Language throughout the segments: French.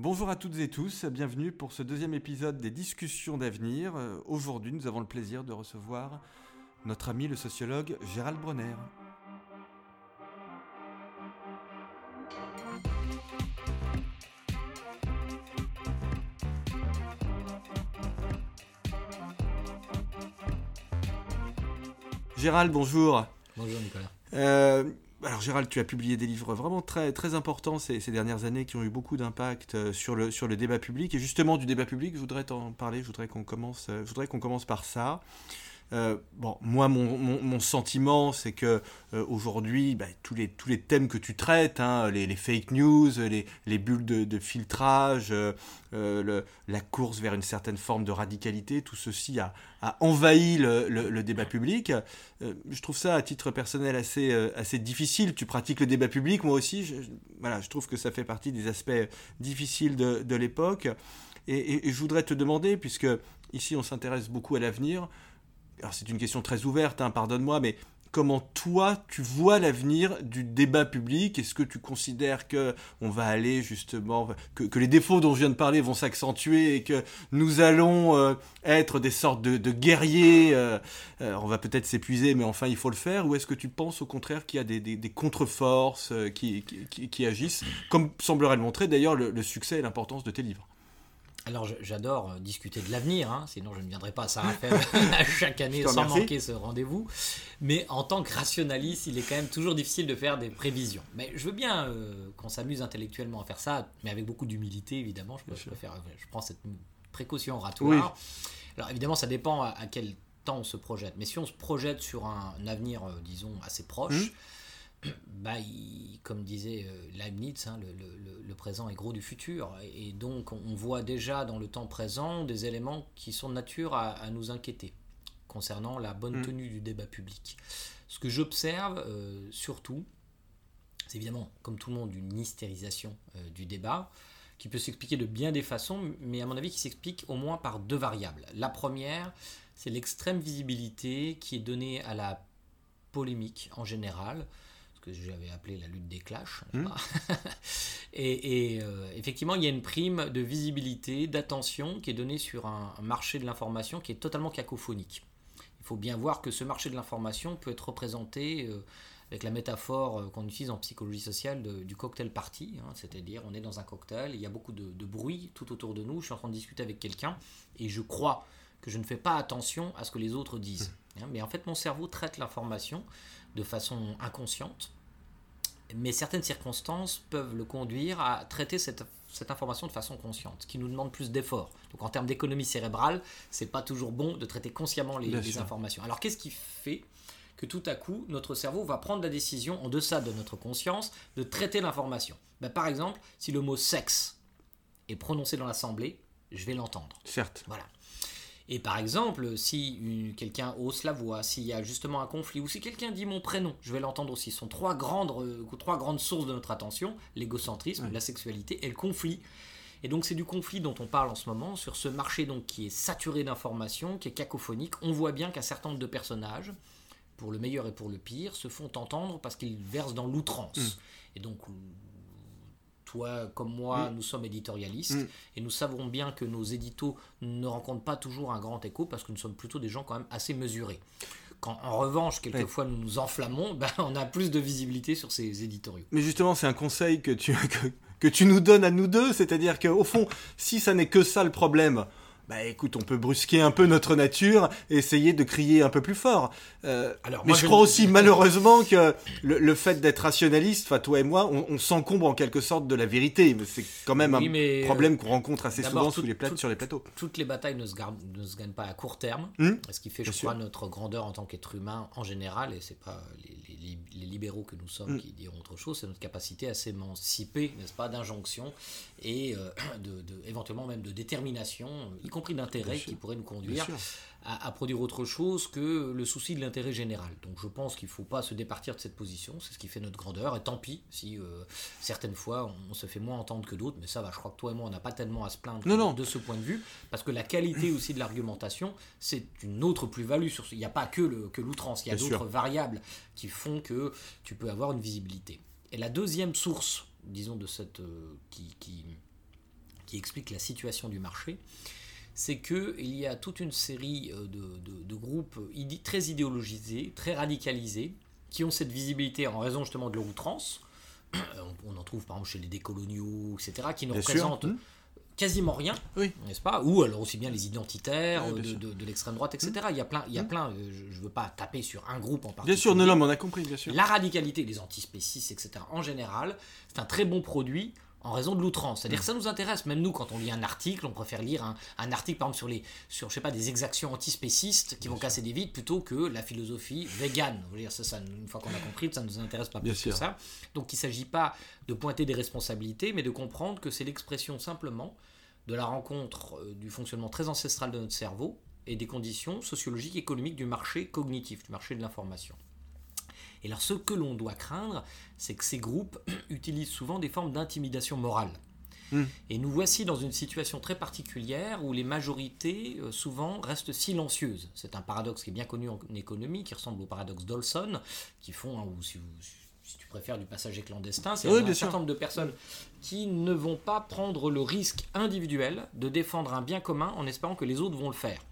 Bonjour à toutes et tous, bienvenue pour ce deuxième épisode des discussions d'avenir. Euh, Aujourd'hui, nous avons le plaisir de recevoir notre ami le sociologue Gérald Bronner. Gérald, bonjour. Bonjour Nicolas. Euh, alors Gérald, tu as publié des livres vraiment très, importants ces, dernières années qui ont eu beaucoup d'impact euh, sur le, débat public. Et justement, du débat public, je voudrais t'en parler, je voudrais qu'on commence, euh, je voudrais qu'on commence par ça. Euh, bon, moi, mon, sentiment, c'est que euh, aujourd'hui, bah, tous, les, tous les thèmes que tu traites, hein, les, fake news, les, les bulles de, filtrage, euh, la course vers une certaine forme de radicalité, tout ceci a, envahi le, débat public. je trouve ça, à titre personnel, assez, assez difficile. Tu pratiques le débat public, moi aussi. Je, voilà, je trouve que ça fait partie des aspects difficiles de, l'époque. Et je voudrais te demander, puisque ici on s'intéresse beaucoup à l'avenir, alors c'est une question très ouverte, hein, pardonne-moi, mais comment toi tu vois l'avenir du débat public? Est-ce que tu considères que on va aller justement que, les défauts dont je viens de parler vont s'accentuer et que nous allons euh, être des sortes de, guerriers euh, euh, On va peut-être s'épuiser, mais enfin il faut le faire? Ou est-ce que tu penses au contraire qu'il y a des, contre-forces qui, agissent, comme semblerait le montrer d'ailleurs le, le succès et l'importance de tes livres alors j'adore discuter de l'avenir, hein, sinon je ne viendrai pas à Saint-Raphaël à chaque année sans manquer ce rendez-vous. Mais en tant que rationaliste, il est quand même toujours difficile de faire des prévisions. Mais je veux bien euh, qu'on s'amuse intellectuellement à faire ça, mais avec beaucoup d'humilité évidemment. Je, je, préfère, je prends cette précaution oratoire. Oui. Alors évidemment, ça dépend à, à, quel temps on se projette. Mais si on se projette sur un, un avenir, euh, disons, assez proche, mmh bah, il, comme disait Leibniz, hein, le, le, le, présent est gros du futur. Et donc, on voit déjà dans le temps présent des éléments qui sont de nature à, à nous inquiéter concernant la bonne tenue mmh. du débat public. Ce que j'observe euh, surtout, c'est évidemment, comme tout le monde, une hystérisation euh, du débat qui peut s'expliquer de bien des façons, mais à mon avis qui s'explique au moins par deux variables. La première, c'est l'extrême visibilité qui est donnée à la polémique en général, que j'avais appelé la lutte des clashs. Mmh. et, et euh, effectivement, il y a une prime de visibilité, d'attention qui est donnée sur un, un marché de l'information qui est totalement cacophonique. Il faut bien voir que ce marché de l'information peut être représenté euh, avec la métaphore euh, qu'on utilise en psychologie sociale de, du cocktail party, hein, c'est-à-dire on est dans un cocktail, il y a beaucoup de, de, bruit tout autour de nous, je suis en train de discuter avec quelqu'un et je crois que je ne fais pas attention à ce que les autres disent. Mmh. Mais en fait, mon cerveau traite l'information de façon inconsciente, mais certaines circonstances peuvent le conduire à traiter cette, cette information de façon consciente, ce qui nous demande plus d'efforts. Donc en termes d'économie cérébrale, c'est pas toujours bon de traiter consciemment les, les informations. Alors qu'est-ce qui fait que tout à coup, notre cerveau va prendre la décision, en deçà de notre conscience, de traiter l'information? Ben, Par exemple, si le mot sexe est prononcé dans l'assemblée, je vais l'entendre. Certes. Voilà. Et par exemple, si quelqu'un hausse la voix, s'il y a justement un conflit, ou si quelqu'un dit mon prénom, je vais l'entendre aussi. Ce sont trois grandes, euh, trois grandes sources de notre attention, l'égocentrisme, ouais. la sexualité et le conflit. Et donc c'est du conflit dont on parle en ce moment, sur ce marché donc qui est saturé d'informations, qui est cacophonique. On voit bien qu'un certain nombre de personnages, pour le meilleur et pour le pire, se font entendre parce qu'ils versent dans l'outrance. Mmh. Et donc toi comme moi, mmh. nous sommes éditorialistes mmh. et nous savons bien que nos éditos ne rencontrent pas toujours un grand écho parce que nous sommes plutôt des gens quand même assez mesurés. Quand en revanche, quelquefois oui. nous nous enflammons, ben, on a plus de visibilité sur ces éditoriaux. Mais justement, c'est un conseil que tu, que, que tu nous donnes à nous deux, c'est-à-dire qu'au fond, si ça n'est que ça le problème, bah écoute, on peut brusquer un peu notre nature et essayer de crier un peu plus fort. Euh, Alors, mais moi, je, je crois aussi malheureusement que le, le fait d'être rationaliste, enfin toi et moi, on, on s'encombre en quelque sorte de la vérité. C'est quand même oui, un euh, problème qu'on rencontre assez souvent tout, les plates, tout, sur les plateaux. Toutes les batailles ne se, gagnent, ne se gagnent pas à court terme, mmh, ce qui fait, je crois, sûr. notre grandeur en tant qu'être humain en général, et c'est pas les, les, les, libéraux que nous sommes mmh. qui diront autre chose, c'est notre capacité à s'émanciper, n'est-ce pas, d'injonction et euh, de, de, éventuellement même de détermination, y compris d'intérêt qui pourrait nous conduire à, à, produire autre chose que le souci de l'intérêt général. Donc je pense qu'il ne faut pas se départir de cette position, c'est ce qui fait notre grandeur, et tant pis si euh, certaines fois on, se fait moins entendre que d'autres, mais ça va, je crois que toi et moi on n'a pas tellement à se plaindre non, non. de ce point de vue, parce que la qualité aussi de l'argumentation, c'est une autre plus-value, il n'y a pas que l'outrance, il y a d'autres variables qui font que tu peux avoir une visibilité. Et la deuxième source, disons, de cette... Euh, qui, qui qui explique la situation du marché, c'est qu'il y a toute une série euh, de, groupes très idéologisés, très radicalisés, qui ont cette visibilité en raison justement de leur outrance. On en trouve par exemple chez les décoloniaux, etc., qui ne représentent mmh. quasiment rien, n'est-ce pas? Ou alors aussi bien les identitaires euh, de, l'extrême droite, etc. Mmh. Il y a plein, il y a mmh. plein euh, je ne veux pas taper sur un groupe en particulier. Bien sûr, non, non, on a compris, bien sûr. La radicalité, les antispécistes, etc., en général, c'est un très bon produit en raison de l'outrance. C'est-à-dire que ça nous intéresse, même nous, quand on lit un article, on préfère lire un, article, par exemple, sur, les, sur je sais pas, des exactions antispécistes qui vont casser des vides plutôt que la philosophie végane. dire, ça, ça, une fois qu'on a compris, ça ne nous intéresse pas plus que ça. Donc il ne s'agit pas de pointer des responsabilités, mais de comprendre que c'est l'expression simplement de la rencontre euh, du fonctionnement très ancestral de notre cerveau et des conditions sociologiques et économiques du marché cognitif, du marché de l'information. Et alors ce que l'on doit craindre, c'est que ces groupes utilisent souvent des formes d'intimidation morale. Hmm. Et nous voici dans une situation très particulière où les majorités euh, souvent restent silencieuses. C'est un paradoxe qui est bien connu en économie, qui ressemble au paradoxe d'Olson, qui font, hein, ou si, tu préfères, du passager clandestin. C'est un certain nombre de personnes qui ne vont pas prendre le risque individuel de défendre un bien commun en espérant que les autres vont le faire.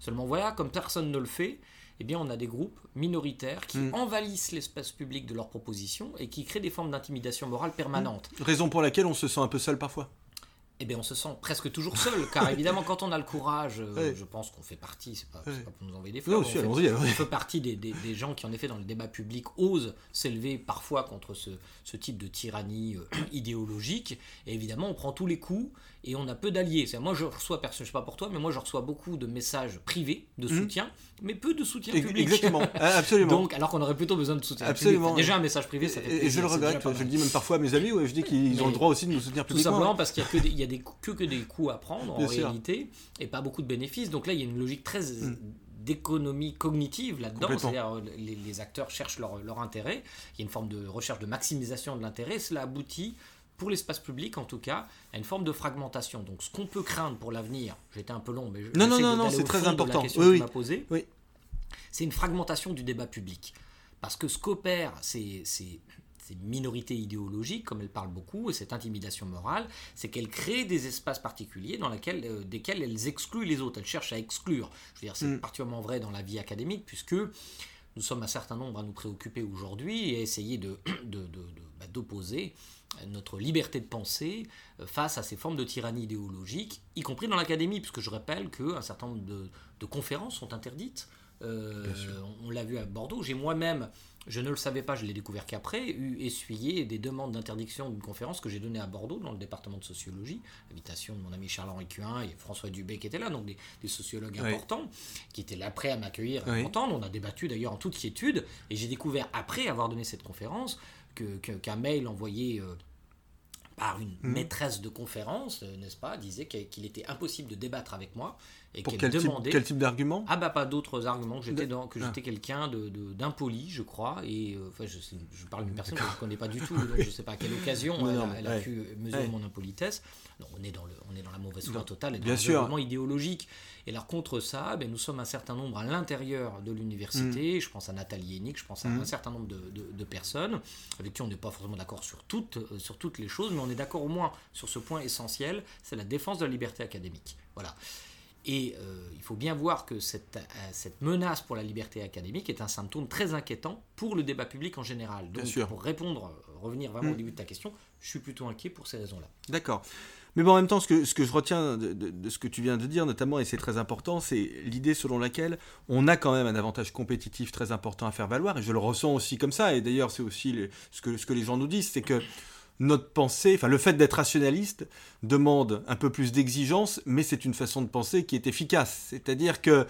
Seulement voilà, comme personne ne le fait, eh bien, on a des groupes minoritaires qui hmm. envahissent l'espace public de leurs propositions et qui créent des formes d'intimidation morale permanente. Raison pour laquelle on se sent un peu seul parfois eh bien, on se sent presque toujours seul, car évidemment, quand on a le courage, euh, je pense qu'on fait partie, c'est pas, pas pour nous envoyer des fleurs, on, fait, on, fait, partie des, des, gens qui, en effet, dans le débat public, osent s'élever parfois contre ce, ce, type de tyrannie euh, idéologique, et évidemment, on prend tous les coups, et on a peu d'alliés. Moi, je reçois, je sais pas pour toi, mais moi, je reçois beaucoup de messages privés de mmh. soutien, mais peu de soutien public. Exactement, ah, absolument. Donc, alors qu'on aurait plutôt besoin de soutien absolument. Déjà, un message privé, ça fait plaisir, Et je le regrette, je le dis même parfois à mes amis, ouais, je dis qu'ils ont le droit aussi de nous soutenir publiquement. Tout simplement parce qu'il y a que des, que, que des coûts à prendre en réalité et pas beaucoup de bénéfices. Donc là, il y a une logique très mm. d'économie cognitive là-dedans, c'est-à-dire euh, les, acteurs cherchent leur, leur, intérêt, il y a une forme de recherche de maximisation de l'intérêt, cela aboutit, pour l'espace public en tout cas, à une forme de fragmentation. Donc ce qu'on peut craindre pour l'avenir, j'étais un peu long, mais je non, non, non, non c'est très important. oui, posée, oui. c'est une fragmentation du débat public. Parce que ce qu'opère, c'est ces minorités idéologiques, comme elle parle beaucoup, et cette intimidation morale, c'est qu'elle crée des espaces particuliers dans lesquels, euh, desquels elles excluent les autres. Elle cherche à exclure. Je veux dire, c'est mm. particulièrement vrai dans la vie académique, puisque nous sommes un certain nombre à nous préoccuper aujourd'hui et à essayer de, bah, d'opposer notre liberté de penser euh, face à ces formes de tyrannie idéologique, y compris dans l'académie, puisque je rappelle qu'un certain nombre de, conférences sont interdites. Euh, on l'a vu à Bordeaux. J'ai moi-même je ne le savais pas, je l'ai découvert qu'après, eu essuyé des demandes d'interdiction d'une conférence que j'ai donnée à Bordeaux, dans le département de sociologie, invitation de mon ami Charles-Henri Cuin et François Dubé qui étaient là, donc des, sociologues importants, qui étaient là prêts à m'accueillir, à m'entendre. On a débattu d'ailleurs en toute quiétude, et j'ai découvert, après avoir donné cette conférence, qu'un mail envoyé... Par une mmh. maîtresse de conférence, euh, n'est-ce pas, disait qu'il était impossible de débattre avec moi et Pour quel, type, quel type d'argument? Ah bah pas d'autres arguments, j'étais dans, que j'étais ah. quelqu'un de, d'impoli, je crois, et euh, enfin, je, je, parle d'une personne que je ne connais pas du tout, donc je ne sais pas à quelle occasion elle, a pu mesurer mon impolitesse. on, est dans le, on est dans la mauvaise foi totale et dans un idéologique. Et alors contre ça, ben, nous sommes un certain nombre à l'intérieur de l'université, mm. je pense à Nathalie Hennig, je pense à mm. un certain nombre de, de, personnes avec qui on n'est pas forcément d'accord sur toutes, euh, sur toutes les choses, mais on est d'accord au moins sur ce point essentiel, c'est la défense de la liberté académique. Voilà. Et euh, il faut bien voir que cette, euh, cette, menace pour la liberté académique est un symptôme très inquiétant pour le débat public en général. Donc, pour répondre, euh, revenir vraiment au mm. début de ta question, je suis plutôt inquiet pour ces raisons-là. D'accord. Mais bon, en même temps, ce que, ce que je retiens de, ce que tu viens de dire, notamment, et c'est très important, c'est l'idée selon laquelle on a quand même un avantage compétitif très important à faire valoir, et je le ressens aussi comme ça, et d'ailleurs, c'est aussi ce, que, ce que les gens nous disent, c'est que notre pensée, enfin le fait d'être rationaliste demande un peu plus d'exigence, mais c'est une façon de penser qui est efficace. C'est-à-dire que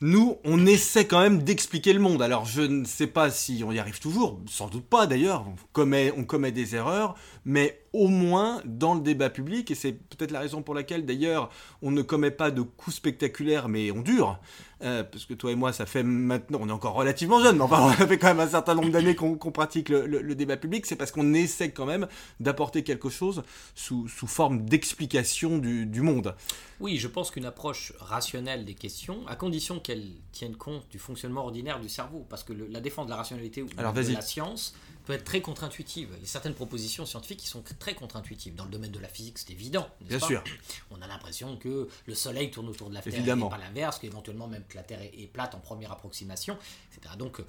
nous, on essaie quand même d'expliquer le monde. Alors je ne sais pas si on y arrive toujours, sans doute pas d'ailleurs, on commet, on commet des erreurs, mais au moins dans le débat public, et c'est peut-être la raison pour laquelle d'ailleurs on ne commet pas de coups spectaculaires, mais on dure. Euh, parce que toi et moi, ça fait maintenant, on est encore relativement jeune, mais enfin, ça fait quand même un certain nombre d'années qu'on pratique le, débat public, c'est parce qu'on essaie quand même d'apporter quelque chose sous, sous forme d'explication du, du, monde. Oui, je pense qu'une approche rationnelle des questions, à condition qu'elle tienne compte du fonctionnement ordinaire du cerveau, parce que la défense de la rationalité ou de la science peut être très contre-intuitive. Il y a certaines propositions scientifiques qui sont très contre-intuitives. Dans le domaine de la physique, c'est évident. Bien sûr. On a l'impression que le Soleil tourne autour de la Terre et pas l'inverse, qu'éventuellement même que la Terre est, plate en première approximation, etc. Donc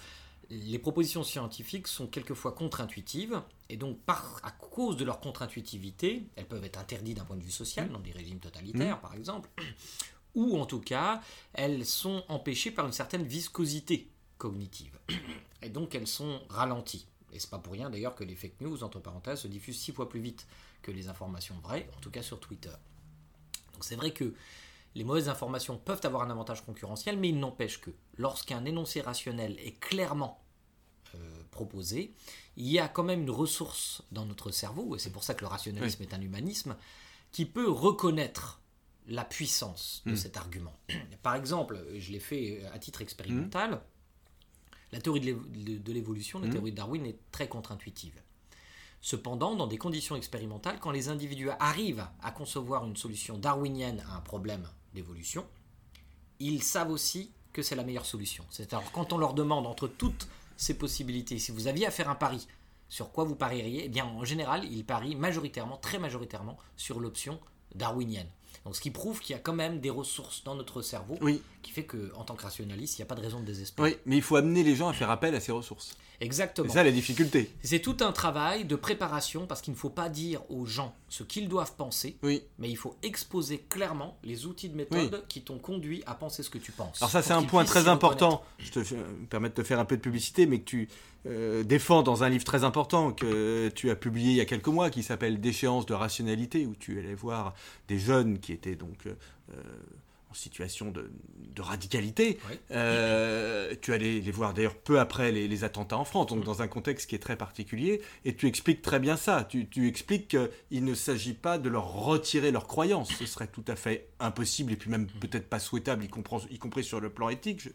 les propositions scientifiques sont quelquefois contre-intuitives, et donc par, à cause de leur contre-intuitivité, elles peuvent être interdites d'un point de vue social, dans des régimes totalitaires mmh. par exemple, ou en tout cas, elles sont empêchées par une certaine viscosité cognitive. Et donc elles sont ralenties. Et c'est pas pour rien d'ailleurs que les fake news, entre parenthèses, se diffusent six fois plus vite que les informations vraies, en tout cas sur Twitter. Donc c'est vrai que les mauvaises informations peuvent avoir un avantage concurrentiel, mais il n'empêche que lorsqu'un énoncé rationnel est clairement euh, proposé, il y a quand même une ressource dans notre cerveau, et c'est pour ça que le rationalisme est un humanisme, qui peut reconnaître la puissance de hmm. cet argument. Par exemple, je l'ai fait à titre expérimental, hmm. La théorie de l'évolution, la hmm. théorie de Darwin est très contre-intuitive. Cependant, dans des conditions expérimentales, quand les individus arrivent à concevoir une solution darwinienne à un problème d'évolution, ils savent aussi que c'est la meilleure solution. C'est-à-dire quand on leur demande entre toutes ces possibilités, si vous aviez à faire un pari, sur quoi vous parieriez Eh bien, en général, ils parient majoritairement, très majoritairement, sur l'option darwinienne. Donc, ce qui prouve qu'il y a quand même des ressources dans notre cerveau qui fait qu'en tant que rationaliste, il n'y a pas de raison de désespérer. Oui, mais il faut amener les gens à faire appel à ces ressources. Exactement. C'est ça la difficulté. C'est tout un travail de préparation parce qu'il ne faut pas dire aux gens ce qu'ils doivent penser, oui. mais il faut exposer clairement les outils de méthode qui t'ont conduit à penser ce que tu penses. Alors ça c'est un point très important. Je te permets de te faire un peu de publicité, mais que tu euh, défends dans un livre très important que tu as publié il y a quelques mois qui s'appelle Déchéance de rationalité, où tu allais voir des jeunes qui étaient donc euh, en situation de, radicalité. Euh, tu allais les voir d'ailleurs peu après les, attentats en France, donc mm. dans un contexte qui est très particulier, et tu expliques très bien ça. Tu, expliques qu'il ne s'agit pas de leur retirer leur croyance, ce serait tout à fait impossible, et puis même mm. peut-être pas souhaitable, y, compris sur le plan éthique,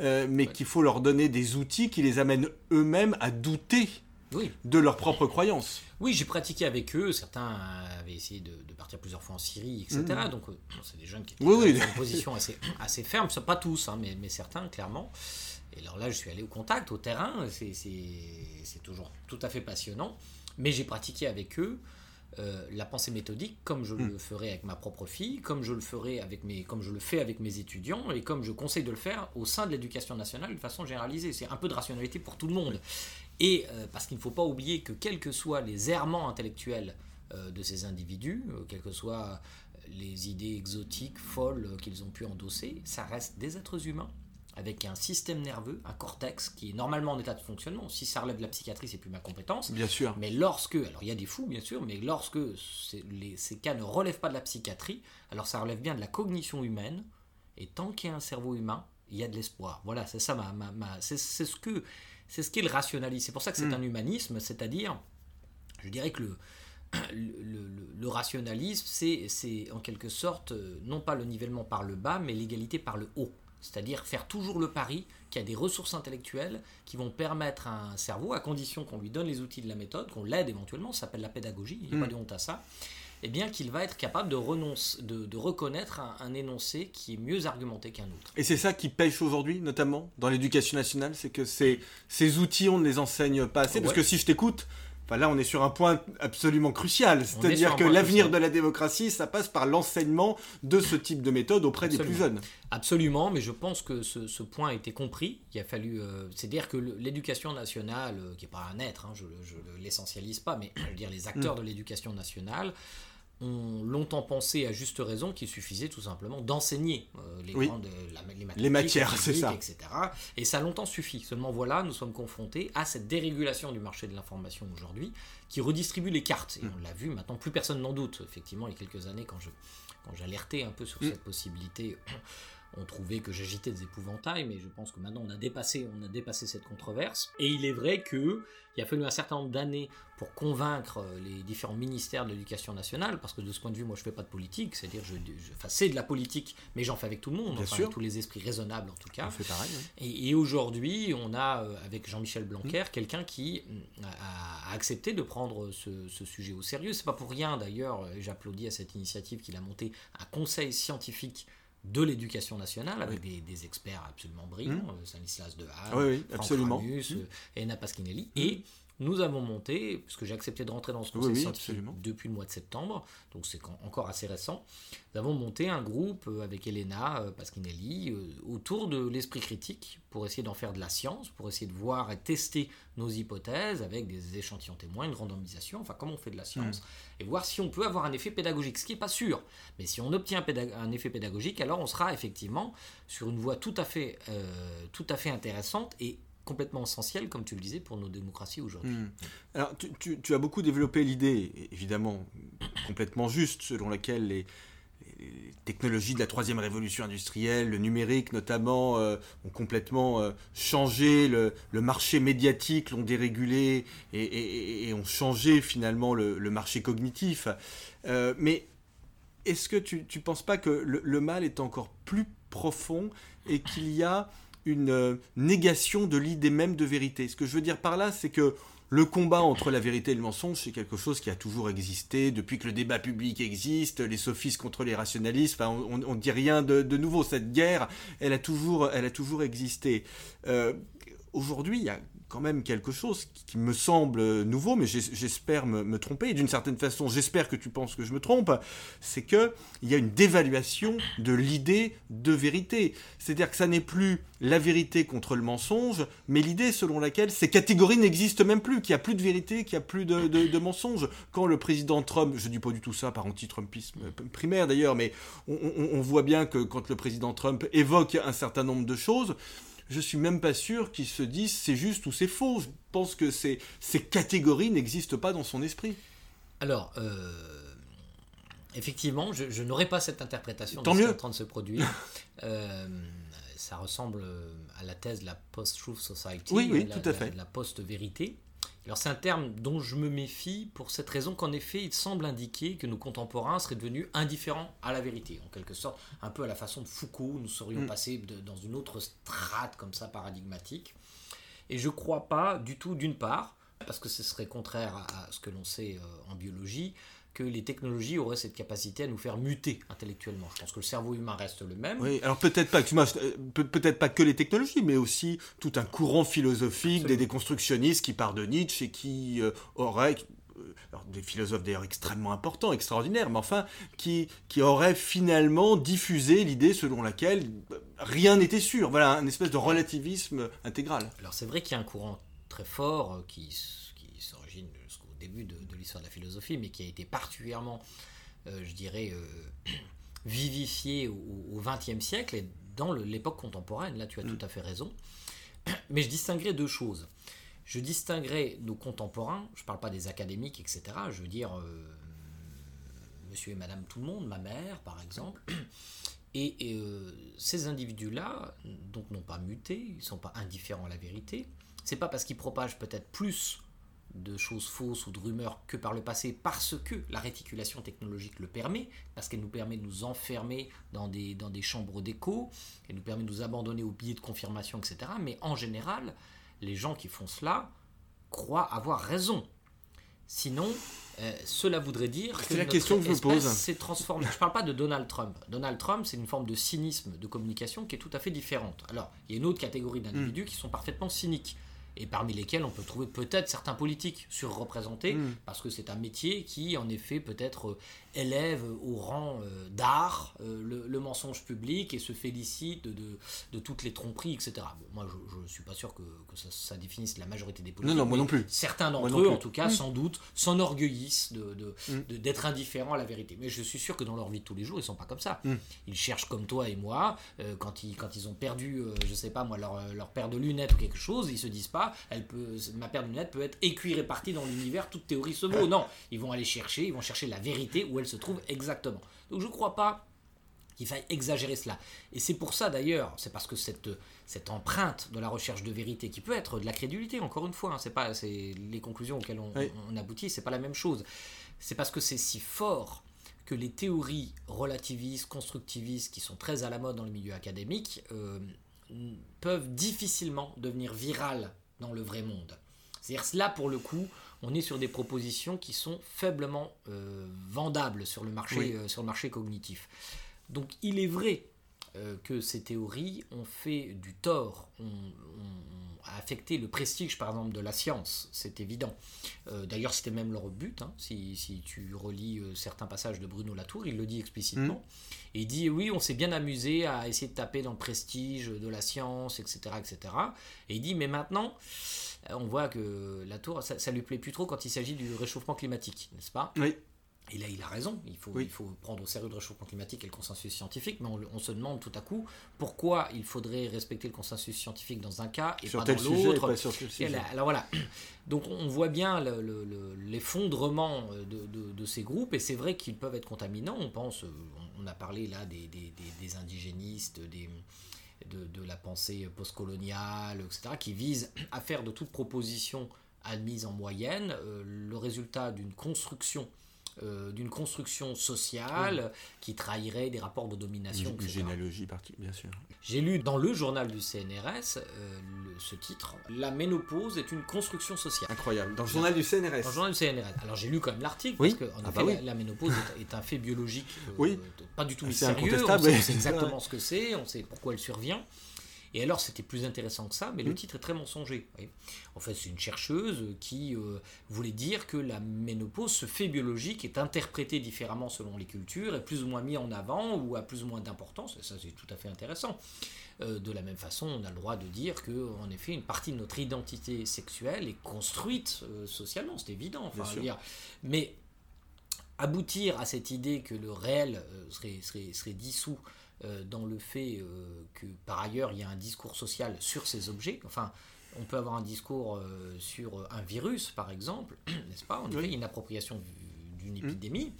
euh, mais qu'il faut leur donner des outils qui les amènent eux-mêmes à douter de leurs propres croyances. Oui, j'ai pratiqué avec eux. Certains avaient essayé de, partir plusieurs fois en Syrie, etc. Mm. Donc, euh, c'est des jeunes qui étaient dans une position assez, assez ferme. Pas tous, hein, mais, mais, certains, clairement. Et alors là, je suis allé au contact, au terrain. C'est toujours tout à fait passionnant. Mais j'ai pratiqué avec eux euh, la pensée méthodique comme je le mm. ferai avec ma propre fille, comme je le ferai avec mes, comme je le fais avec mes étudiants et comme je conseille de le faire au sein de l'éducation nationale de façon généralisée. C'est un peu de rationalité pour tout le monde. Et euh, parce qu'il ne faut pas oublier que quels que soient les errements intellectuels euh, de ces individus, quelles que soient les idées exotiques, folles qu'ils ont pu endosser, ça reste des êtres humains avec un système nerveux, un cortex qui est normalement en état de fonctionnement. Si ça relève de la psychiatrie, c'est plus ma compétence. Bien sûr. Mais lorsque, alors il y a des fous bien sûr, mais lorsque ces cas ne relèvent pas de la psychiatrie, alors ça relève bien de la cognition humaine. Et tant qu'il y a un cerveau humain, il y a de l'espoir. Voilà, c'est ça ma, ma, c'est ce que c'est ce qu'est le rationalisme. C'est pour ça que c'est hmm. un humanisme, c'est-à-dire, je dirais que le, le, rationalisme, c'est en quelque sorte, euh, non pas le nivellement par le bas, mais l'égalité par le haut. C'est-à-dire faire toujours le pari qu'il y a des ressources intellectuelles qui vont permettre à un cerveau, à condition qu'on lui donne les outils de la méthode, qu'on l'aide éventuellement, ça s'appelle la pédagogie, il n'y a pas hmm. de honte à ça, eh bien qu'il va être capable de, de, reconnaître un, énoncé qui est mieux argumenté qu'un autre. Et c'est ça qui pêche aujourd'hui, notamment dans l'éducation nationale, c'est que ces, ces outils, on ne les enseigne pas assez, parce que si je t'écoute, là, on est sur un point absolument crucial. C'est-à-dire que l'avenir de la démocratie, ça passe par l'enseignement de ce type de méthode auprès des plus jeunes. Absolument, mais je pense que ce, point a été compris. Il a fallu. Euh, c'est-à-dire que l'éducation nationale, euh, qui n'est pas un être, hein, je ne l'essentialise pas, mais je veux dire les acteurs mm. de l'éducation nationale, ont longtemps pensé à juste raison qu'il suffisait tout simplement d'enseigner euh, les, grandes, les, matières, c'est ça. etc. Et ça a longtemps suffi. Seulement voilà, nous sommes confrontés à cette dérégulation du marché de l'information aujourd'hui qui redistribue les cartes. Et mm. on l'a vu, maintenant plus personne n'en doute. Effectivement, il y a quelques années, quand je quand j'alertais un peu sur mm. cette possibilité on trouvait que j'agitais des épouvantails, mais je pense que maintenant on a dépassé, on a dépassé cette controverse. Et il est vrai que il a fallu un certain nombre d'années pour convaincre euh, les différents ministères de l'éducation nationale, parce que de ce point de vue, moi je fais pas de politique, c'est-à-dire je, je c'est de la politique, mais j'en fais avec tout le monde, enfin, avec tous les esprits raisonnables en tout cas. On fait pareil. Et, aujourd'hui, on a euh, avec Jean-Michel Blanquer mmh. quelqu'un qui mm, a, accepté de prendre ce, ce sujet au sérieux. C'est pas pour rien d'ailleurs, j'applaudis à cette initiative qu'il a monté un conseil scientifique de l'éducation nationale avec des, experts absolument brillants, mmh. Euh, Stanislas Dehaene, oui, oui, absolument. Ramus, mmh. Euh, Pasquinelli, mmh. et nous avons monté, puisque j'ai accepté de rentrer dans ce conseil depuis le mois de septembre, donc c'est encore assez récent, nous avons monté un groupe euh, avec Elena euh, Pasquinelli euh, autour de l'esprit critique pour essayer d'en faire de la science, pour essayer de voir et tester nos hypothèses avec des échantillons témoins, une randomisation, enfin comment on fait de la science, et voir si on peut avoir un effet pédagogique, ce qui n'est pas sûr. Mais si on obtient un effet pédagogique, alors on sera effectivement sur une voie tout à fait, tout à fait intéressante et complètement essentiel, comme tu le disais, pour nos démocraties aujourd'hui. Hmm. Alors, tu, as beaucoup développé l'idée, évidemment complètement juste, selon laquelle les, technologies de la troisième révolution industrielle, le numérique notamment, euh, ont complètement euh, changé le, marché médiatique, l'ont dérégulé et, ont changé finalement le, marché cognitif. Euh, mais est-ce que tu ne penses pas que le mal est encore plus profond et qu'il y a une euh, négation de l'idée même de vérité. Ce que je veux dire par là, c'est que le combat entre la vérité et le mensonge, c'est quelque chose qui a toujours existé depuis que le débat public existe, les sophistes contre les rationalistes, on ne dit rien de, nouveau. Cette guerre, elle a toujours, elle a toujours existé. Euh, aujourd'hui, il y a quand même quelque chose qui me semble nouveau, mais j'espère me, tromper, et d'une certaine façon, j'espère que tu penses que je me trompe, c'est qu'il y a une dévaluation de l'idée de vérité. C'est-à-dire que ça n'est plus la vérité contre le mensonge, mais l'idée selon laquelle ces catégories n'existent même plus, qu'il n'y a plus de vérité, qu'il n'y a plus de, de, mensonge. Quand le président Trump, je ne dis pas du tout ça par anti-Trumpisme primaire d'ailleurs, mais on voit bien que quand le président Trump évoque un certain nombre de choses, je suis même pas sûr qu'ils se disent c'est juste ou c'est faux. Je pense que ces, ces catégories n'existent pas dans son esprit. Alors, euh, effectivement, je, n'aurais pas cette interprétation de ce qui est en train de se produire. Euh, ça ressemble à la thèse de la post-truth society, oui, oui, tout à fait. de la post-vérité. Alors c'est un terme dont je me méfie pour cette raison qu'en effet il semble indiquer que nos contemporains seraient devenus indifférents à la vérité, en quelque sorte, un peu à la façon de Foucault, nous serions mm. passés dans une autre strate comme ça paradigmatique. Et je ne crois pas du tout d'une part, parce que ce serait contraire à, ce que l'on sait euh, en biologie, que les technologies auraient cette capacité à nous faire muter intellectuellement. Je pense que le cerveau humain reste le même. Oui, alors peut-être pas, euh, peut-être pas que les technologies, mais aussi tout un courant philosophique des déconstructionnistes qui part de Nietzsche et qui euh, aurait euh, alors des philosophes d'ailleurs extrêmement importants, extraordinaires, mais enfin, qui, qui auraient finalement diffusé l'idée selon laquelle rien n'était sûr. Voilà, un espèce de relativisme intégral. Alors c'est vrai qu'il y a un courant très fort qui, qui début de, l'histoire de la philosophie, mais qui a été particulièrement, euh, je dirais, euh, vivifié au XXe siècle et dans l'époque contemporaine. Là, tu as mm. tout à fait raison. Mais je distinguerai deux choses. Je distinguerai nos contemporains, je ne parle pas des académiques, etc. Je veux dire euh, monsieur et madame tout le monde, ma mère par exemple. Et, ces individus-là, donc n'ont pas muté, ils ne sont pas indifférents à la vérité. C'est pas parce qu'ils propagent peut-être plus de choses fausses ou de rumeurs que par le passé parce que la réticulation technologique le permet, parce qu'elle nous permet de nous enfermer dans des, dans des chambres d'écho, elle nous permet de nous abandonner au biais de confirmation, etc. Mais en général, les gens qui font cela croient avoir raison. Sinon, euh, cela voudrait dire que la question que je pose. s'est transformé. Je ne parle pas de Donald Trump. Donald Trump, c'est une forme de cynisme de communication qui est tout à fait différente. Alors, il y a une autre catégorie d'individus hmm. qui sont parfaitement cyniques et parmi lesquels on peut trouver peut-être certains politiques surreprésentés, hmm. parce que c'est un métier qui, en effet, peut-être euh, élève au rang euh, d'art euh, le, mensonge public et se félicite de, de, toutes les tromperies, etc. moi, je ne suis pas sûr que, que ça, définisse la majorité des politiques. Non, non, moi non plus. Certains d'entre eux, en tout cas, hmm. sans doute, s'enorgueillissent d'être de, de, hmm. indifférents à la vérité. Mais je suis sûr que dans leur vie de tous les jours, ils ne sont pas comme ça. Ils cherchent comme toi et moi, quand, ils, quand ils ont perdu, je ne sais pas moi, leur, leur paire de lunettes ou quelque chose, ils se disent pas elle peut, ma paire de lunettes peut être écuit répartie dans l'univers, toute théorie se vaut. Non, ils vont aller chercher, ils vont chercher la vérité où elle se trouve exactement. Donc je ne crois pas qu'il faille exagérer cela. Et c'est pour ça d'ailleurs, c'est parce que cette, cette empreinte de la recherche de vérité, qui peut être de la crédulité, encore une fois, hein, c'est pas c'est les conclusions auxquelles on, on aboutit, c'est pas la même chose. C'est parce que c'est si fort que les théories relativistes, constructivistes, qui sont très à la mode dans le milieu académique, euh, peuvent difficilement devenir virales dans le vrai monde. C'est-à-dire là, pour le coup, on est sur des propositions qui sont faiblement euh, vendables sur le, marché, euh, sur le marché cognitif. Donc il est vrai euh, que ces théories ont fait du tort, ont, affecté le prestige par exemple de la science, c'est évident. Euh, d'ailleurs c'était même leur but, hein. si, tu relis euh, certains passages de Bruno Latour, il le dit explicitement. Mmh. Et il dit oui on s'est bien amusé à essayer de taper dans le prestige de la science, etc. etc. Et il dit mais maintenant on voit que Latour, ça, ça lui plaît plus trop quand il s'agit du réchauffement climatique, n'est-ce pas? Oui. Et là, il a raison, il faut, il faut prendre au sérieux le réchauffement climatique et le consensus scientifique, mais on, se demande tout à coup pourquoi il faudrait respecter le consensus scientifique dans un cas et pas dans l'autre. Alors voilà, donc on voit bien l'effondrement de, de, de, ces groupes, et c'est vrai qu'ils peuvent être contaminants. On pense, on a parlé là des, des, des indigénistes, des, de, de, la pensée postcoloniale, etc., qui visent à faire de toute proposition admise en moyenne euh, le résultat d'une construction euh, d'une construction sociale qui trahirait des rapports de domination. Une, généalogie, bien sûr. J'ai lu dans le journal du CNRS euh, ce titre La ménopause est une construction sociale. Incroyable. Dans le journal du CNRS. Dans le journal du CNRS. Alors j'ai lu quand même l'article parce que en ah bah effet, la, ménopause est, un fait biologique euh, pas du tout mystérieux. On sait exactement ce que c'est, on sait pourquoi elle survient. Et alors, c'était plus intéressant que ça, mais le mmh. titre est très mensonger. En fait, c'est une chercheuse qui euh, voulait dire que la ménopause, ce fait biologique, est interprété différemment selon les cultures, est plus ou moins mis en avant ou a plus ou moins d'importance. Et ça, c'est tout à fait intéressant. Euh, de la même façon, on a le droit de dire que, en effet, une partie de notre identité sexuelle est construite euh, socialement. C'est évident. Enfin, dire, mais aboutir à cette idée que le réel serait, serait, serait dissous dans le fait euh, que par ailleurs il y a un discours social sur ces objets. Enfin, on peut avoir un discours euh, sur un virus, par exemple, n'est-ce pas? En effet, une appropriation d'une mmh. épidémie.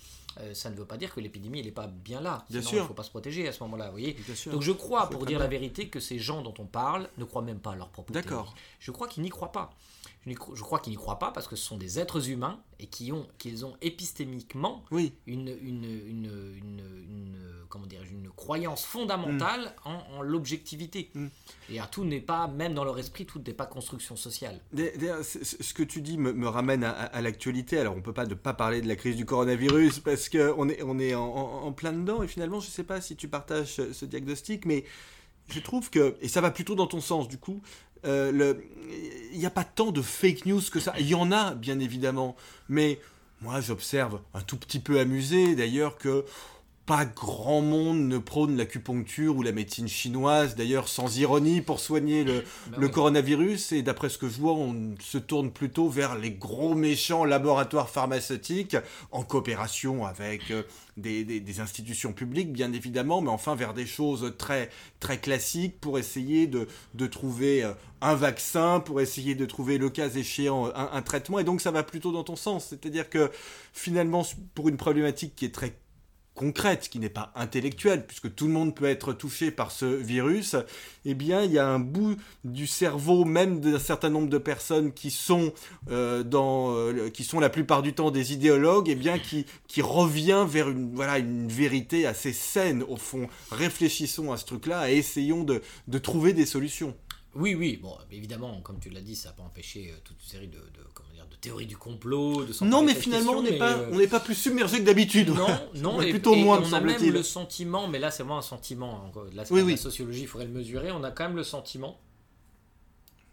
ça ne veut pas dire que l'épidémie n'est pas bien là. Bien sûr. il ne faut pas se protéger à ce moment-là. Vous voyez? Donc je crois, pour dire la vérité, que ces gens dont on parle ne croient même pas à leur propre D'accord. Je crois qu'ils n'y croient pas. Je, crois qu'ils n'y croient pas parce que ce sont des êtres humains et qui ont, qu'ils ont épistémiquement une, une, une, une, comment dire, une croyance fondamentale mm. en, l'objectivité. Mm. Et à tout n'est pas, même dans leur esprit, tout n'est pas construction sociale. Ce que tu dis me, ramène à, l'actualité. Alors on ne peut pas ne pas parler de la crise du coronavirus parce qu'on est, on est en, plein dedans et finalement je ne sais pas si tu partages ce diagnostic, mais je trouve que, et ça va plutôt dans ton sens du coup, euh, il n'y a pas tant de fake news que ça. Il y en a, bien évidemment, mais moi j'observe un tout petit peu amusé d'ailleurs que pas grand monde ne prône l'acupuncture ou la médecine chinoise, d'ailleurs sans ironie, pour soigner le, bah coronavirus. Et d'après ce que je vois, on se tourne plutôt vers les gros méchants laboratoires pharmaceutiques, en coopération avec euh, des, institutions publiques, bien évidemment, mais enfin vers des choses très, très classiques pour essayer de, trouver euh, un vaccin, pour essayer de trouver le cas échéant un, un traitement. Et donc ça va plutôt dans ton sens. C'est-à-dire que finalement, pour une problématique qui est très concrète, qui n'est pas intellectuelle, puisque tout le monde peut être touché par ce virus, eh bien, il y a un bout du cerveau, même d'un certain nombre de personnes qui sont, euh, dans, euh, qui sont la plupart du temps des idéologues, eh bien, qui, qui revient vers une, voilà, une vérité assez saine, au fond. Réfléchissons à ce truc-là et essayons de, de trouver des solutions. Oui, oui, bon, évidemment, comme tu l'as dit, ça n'a pas empêché euh, toute une série de, théorie du complot, de Non, mais finalement, on n'est pas, euh, on n'est pas plus submergé que d'habitude. Non, non, plutôt moins. On a même le sentiment, mais là c'est vraiment un sentiment. Hein, là, c'est la sociologie, il faudrait le mesurer. On a quand même le sentiment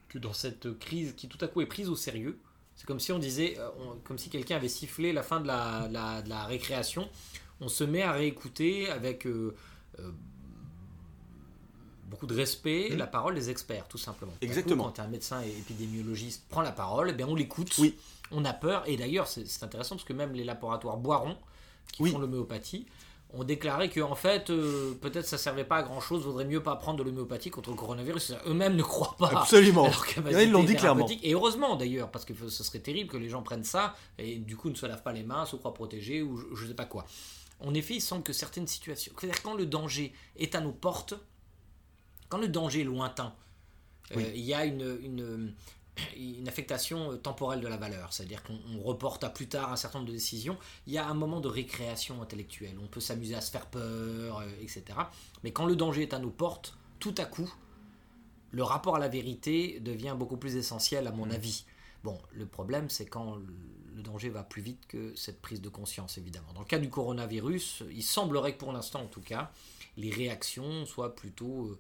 que dans cette crise qui tout à coup est prise au sérieux, c'est comme si on disait, euh, comme si quelqu'un avait sifflé la fin de la, de la, récréation. On se met à réécouter avec euh, beaucoup de respect mm. la parole des experts, tout simplement. Exactement. quand un médecin et épidémiologiste prend la parole, eh on l'écoute, oui. on a peur. Et d'ailleurs, c'est intéressant parce que même les laboratoires Boiron, qui font l'homéopathie, ont déclaré que en fait, euh, peut-être ça servait pas à grand chose, vaudrait mieux pas prendre de l'homéopathie contre le coronavirus. Eux-mêmes ne croient pas. Absolument. Ils l'ont dit clairement. Et heureusement d'ailleurs, parce que ce serait terrible que les gens prennent ça et du coup ne se lavent pas les mains, se croient protégés ou je, ne sais pas quoi. En effet, il semble que certaines situations, c'est-à-dire quand le danger est à nos portes, quand le danger est lointain, euh, il y a une, une, une, affectation euh, temporelle de la valeur, c'est-à-dire qu'on reporte à plus tard un certain nombre de décisions, il y a un moment de récréation intellectuelle, on peut s'amuser à se faire peur, euh, etc. Mais quand le danger est à nos portes, tout à coup, le rapport à la vérité devient beaucoup plus essentiel à mon avis. Bon, le problème, c'est quand le danger va plus vite que cette prise de conscience, évidemment. Dans le cas du coronavirus, il semblerait que pour l'instant, en tout cas, les réactions soient plutôt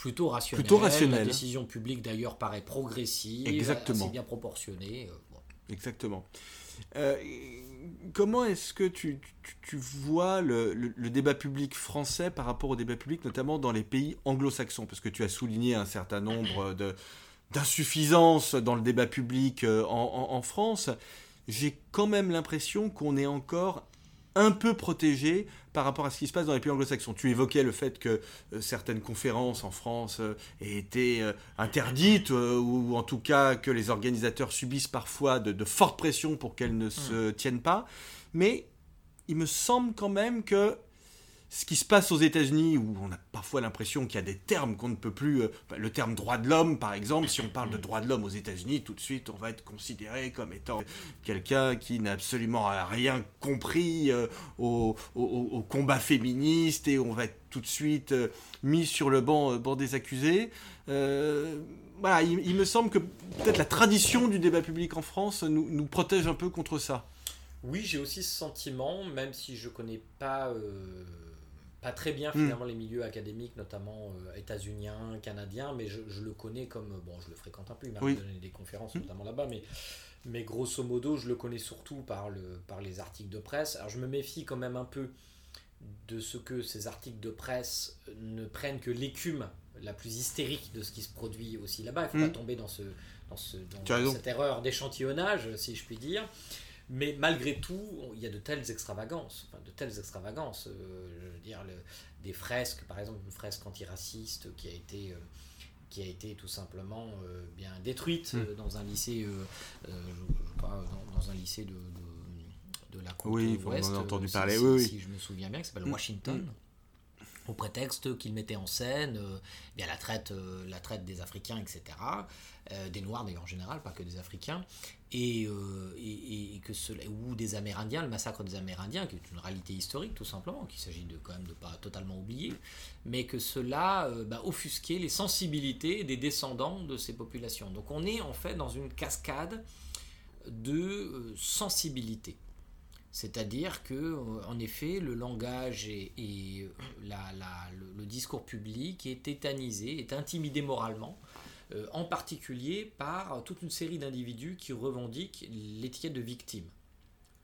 plutôt rationnelle. La décision publique d'ailleurs paraît progressive, Exactement. assez bien proportionnée. Exactement. Euh, comment est-ce que tu, vois le, débat public français par rapport au débat public, notamment dans les pays anglo-saxons? Parce que tu as souligné un certain nombre d'insuffisances dans le débat public euh, en France. J'ai quand même l'impression qu'on est encore un peu protégé par rapport à ce qui se passe dans les pays anglo-saxons. Tu évoquais le fait que euh, certaines conférences en France euh, aient été euh, interdites, ou en tout cas que les organisateurs subissent parfois de, de fortes pressions pour qu'elles ne se tiennent pas. Mais il me semble quand même que ce qui se passe aux États-Unis, où on a parfois l'impression qu'il y a des termes qu'on ne peut plus. Euh, le terme droit de l'homme, par exemple, si on parle de droit de l'homme aux États-Unis, tout de suite, on va être considéré comme étant quelqu'un qui n'a absolument rien compris euh, au, combat féministe et on va être tout de suite euh, mis sur le banc, des accusés. voilà, il, me semble que peut-être la tradition du débat public en France nous, nous protège un peu contre ça. Oui, j'ai aussi ce sentiment, même si je connais pas pas très bien hmm. finalement les milieux académiques, notamment euh, états-uniens, canadiens, mais je, je, le connais comme, bon, je le fréquente un peu, il m'a donné des conférences hmm. notamment là-bas, mais, mais grosso modo, je le connais surtout par, le, par les articles de presse. Alors je me méfie quand même un peu de ce que ces articles de presse ne prennent que l'écume la plus hystérique de ce qui se produit aussi là-bas. Il ne faut hmm. pas tomber dans, ce, dans, ce, dans cette erreur d'échantillonnage, si je puis dire. Mais malgré tout, il y a de telles extravagances, enfin, de telles extravagances. Euh, je veux dire, des fresques, par exemple, une fresque antiraciste qui a été, euh, qui a été tout simplement euh, bien détruite hmm. dans un lycée, je, crois, dans, un lycée de, de, la côte oui, ouest. on a entendu parler, si, oui, si, je me souviens bien, qui s'appelle hmm. Washington. Hmm. au prétexte qu'il mettait en scène bien la traite, la traite des Africains, etc., des Noirs d'ailleurs en général, pas que des Africains, euh, et, que cela, ou des Amérindiens, le massacre des Amérindiens, qui est une réalité historique tout simplement, qu'il s'agit de quand même de pas totalement oublier, mais que cela euh, bah, offusquait les sensibilités des descendants de ces populations. Donc on est en fait dans une cascade de euh, sensibilité. C'est-à-dire que, en effet, le langage et, le, le, discours public est tétanisé, est intimidé moralement euh, en particulier par toute une série d'individus qui revendiquent l'étiquette de victime,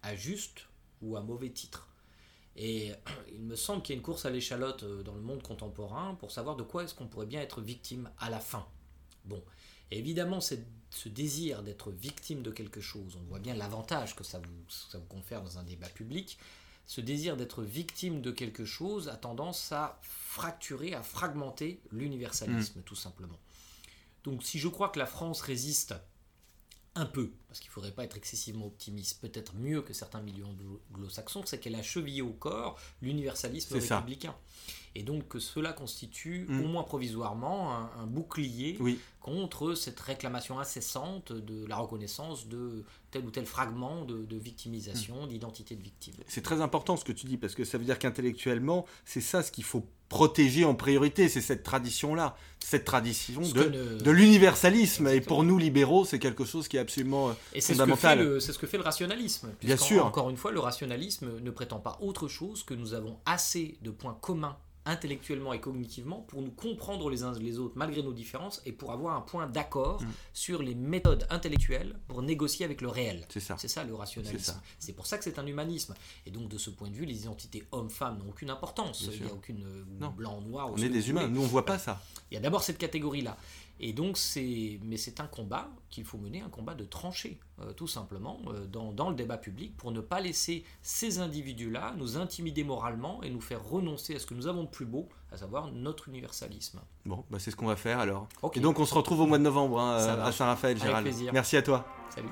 à juste ou à mauvais titre. Et il me semble qu'il y a une course à l'échalote euh, dans le monde contemporain pour savoir de quoi est-ce qu'on pourrait bien être victime à la fin. Bon, évidemment, ce désir d'être victime de quelque chose, on voit bien l'avantage que ça vous, ça vous confère dans un débat public, ce désir d'être victime de quelque chose a tendance à fracturer, à fragmenter l'universalisme, mm. tout simplement. Donc si je crois que la France résiste un peu, parce qu'il ne faudrait pas être excessivement optimiste, peut-être mieux que certains millions anglo-saxons, c'est qu'elle a chevillé au corps l'universalisme républicain. Et donc que cela constitue, mm. au moins provisoirement, un, bouclier contre cette réclamation incessante de la reconnaissance de tel ou tel fragment de, victimisation, mm. d'identité de victime. C'est très important ce que tu dis, parce que ça veut dire qu'intellectuellement, c'est ça ce qu'il faut protéger en priorité, c'est cette tradition-là, cette tradition de, l'universalisme. Et pour nous libéraux, c'est quelque chose qui est absolument et fondamental. C'est ce que fait le rationalisme. Bien sûr. Encore une fois, le rationalisme ne prétend pas autre chose que nous avons assez de points communs intellectuellement et cognitivement pour nous comprendre les uns les autres malgré nos différences et pour avoir un point d'accord mm. sur les méthodes intellectuelles pour négocier avec le réel. C'est ça. C'est ça le rationalisme. C'est pour ça que c'est un humanisme. Et donc de ce point de vue, les identités hommes-femmes n'ont aucune importance. Il n'y a aucune euh, blanc noir. On est des humains. Nous on voit pas ça. Il y a d'abord cette catégorie là. Et donc, c'est, mais c'est un combat qu'il faut mener, un combat de tranchée, euh, tout simplement, euh, dans, dans, le débat public, pour ne pas laisser ces individus-là nous intimider moralement et nous faire renoncer à ce que nous avons de plus beau, à savoir notre universalisme. Bon, bah c'est ce qu'on va faire alors. Et donc, on se retrouve au mois de novembre hein, à Saint-Raphaël, Gérald. Merci à toi. Salut.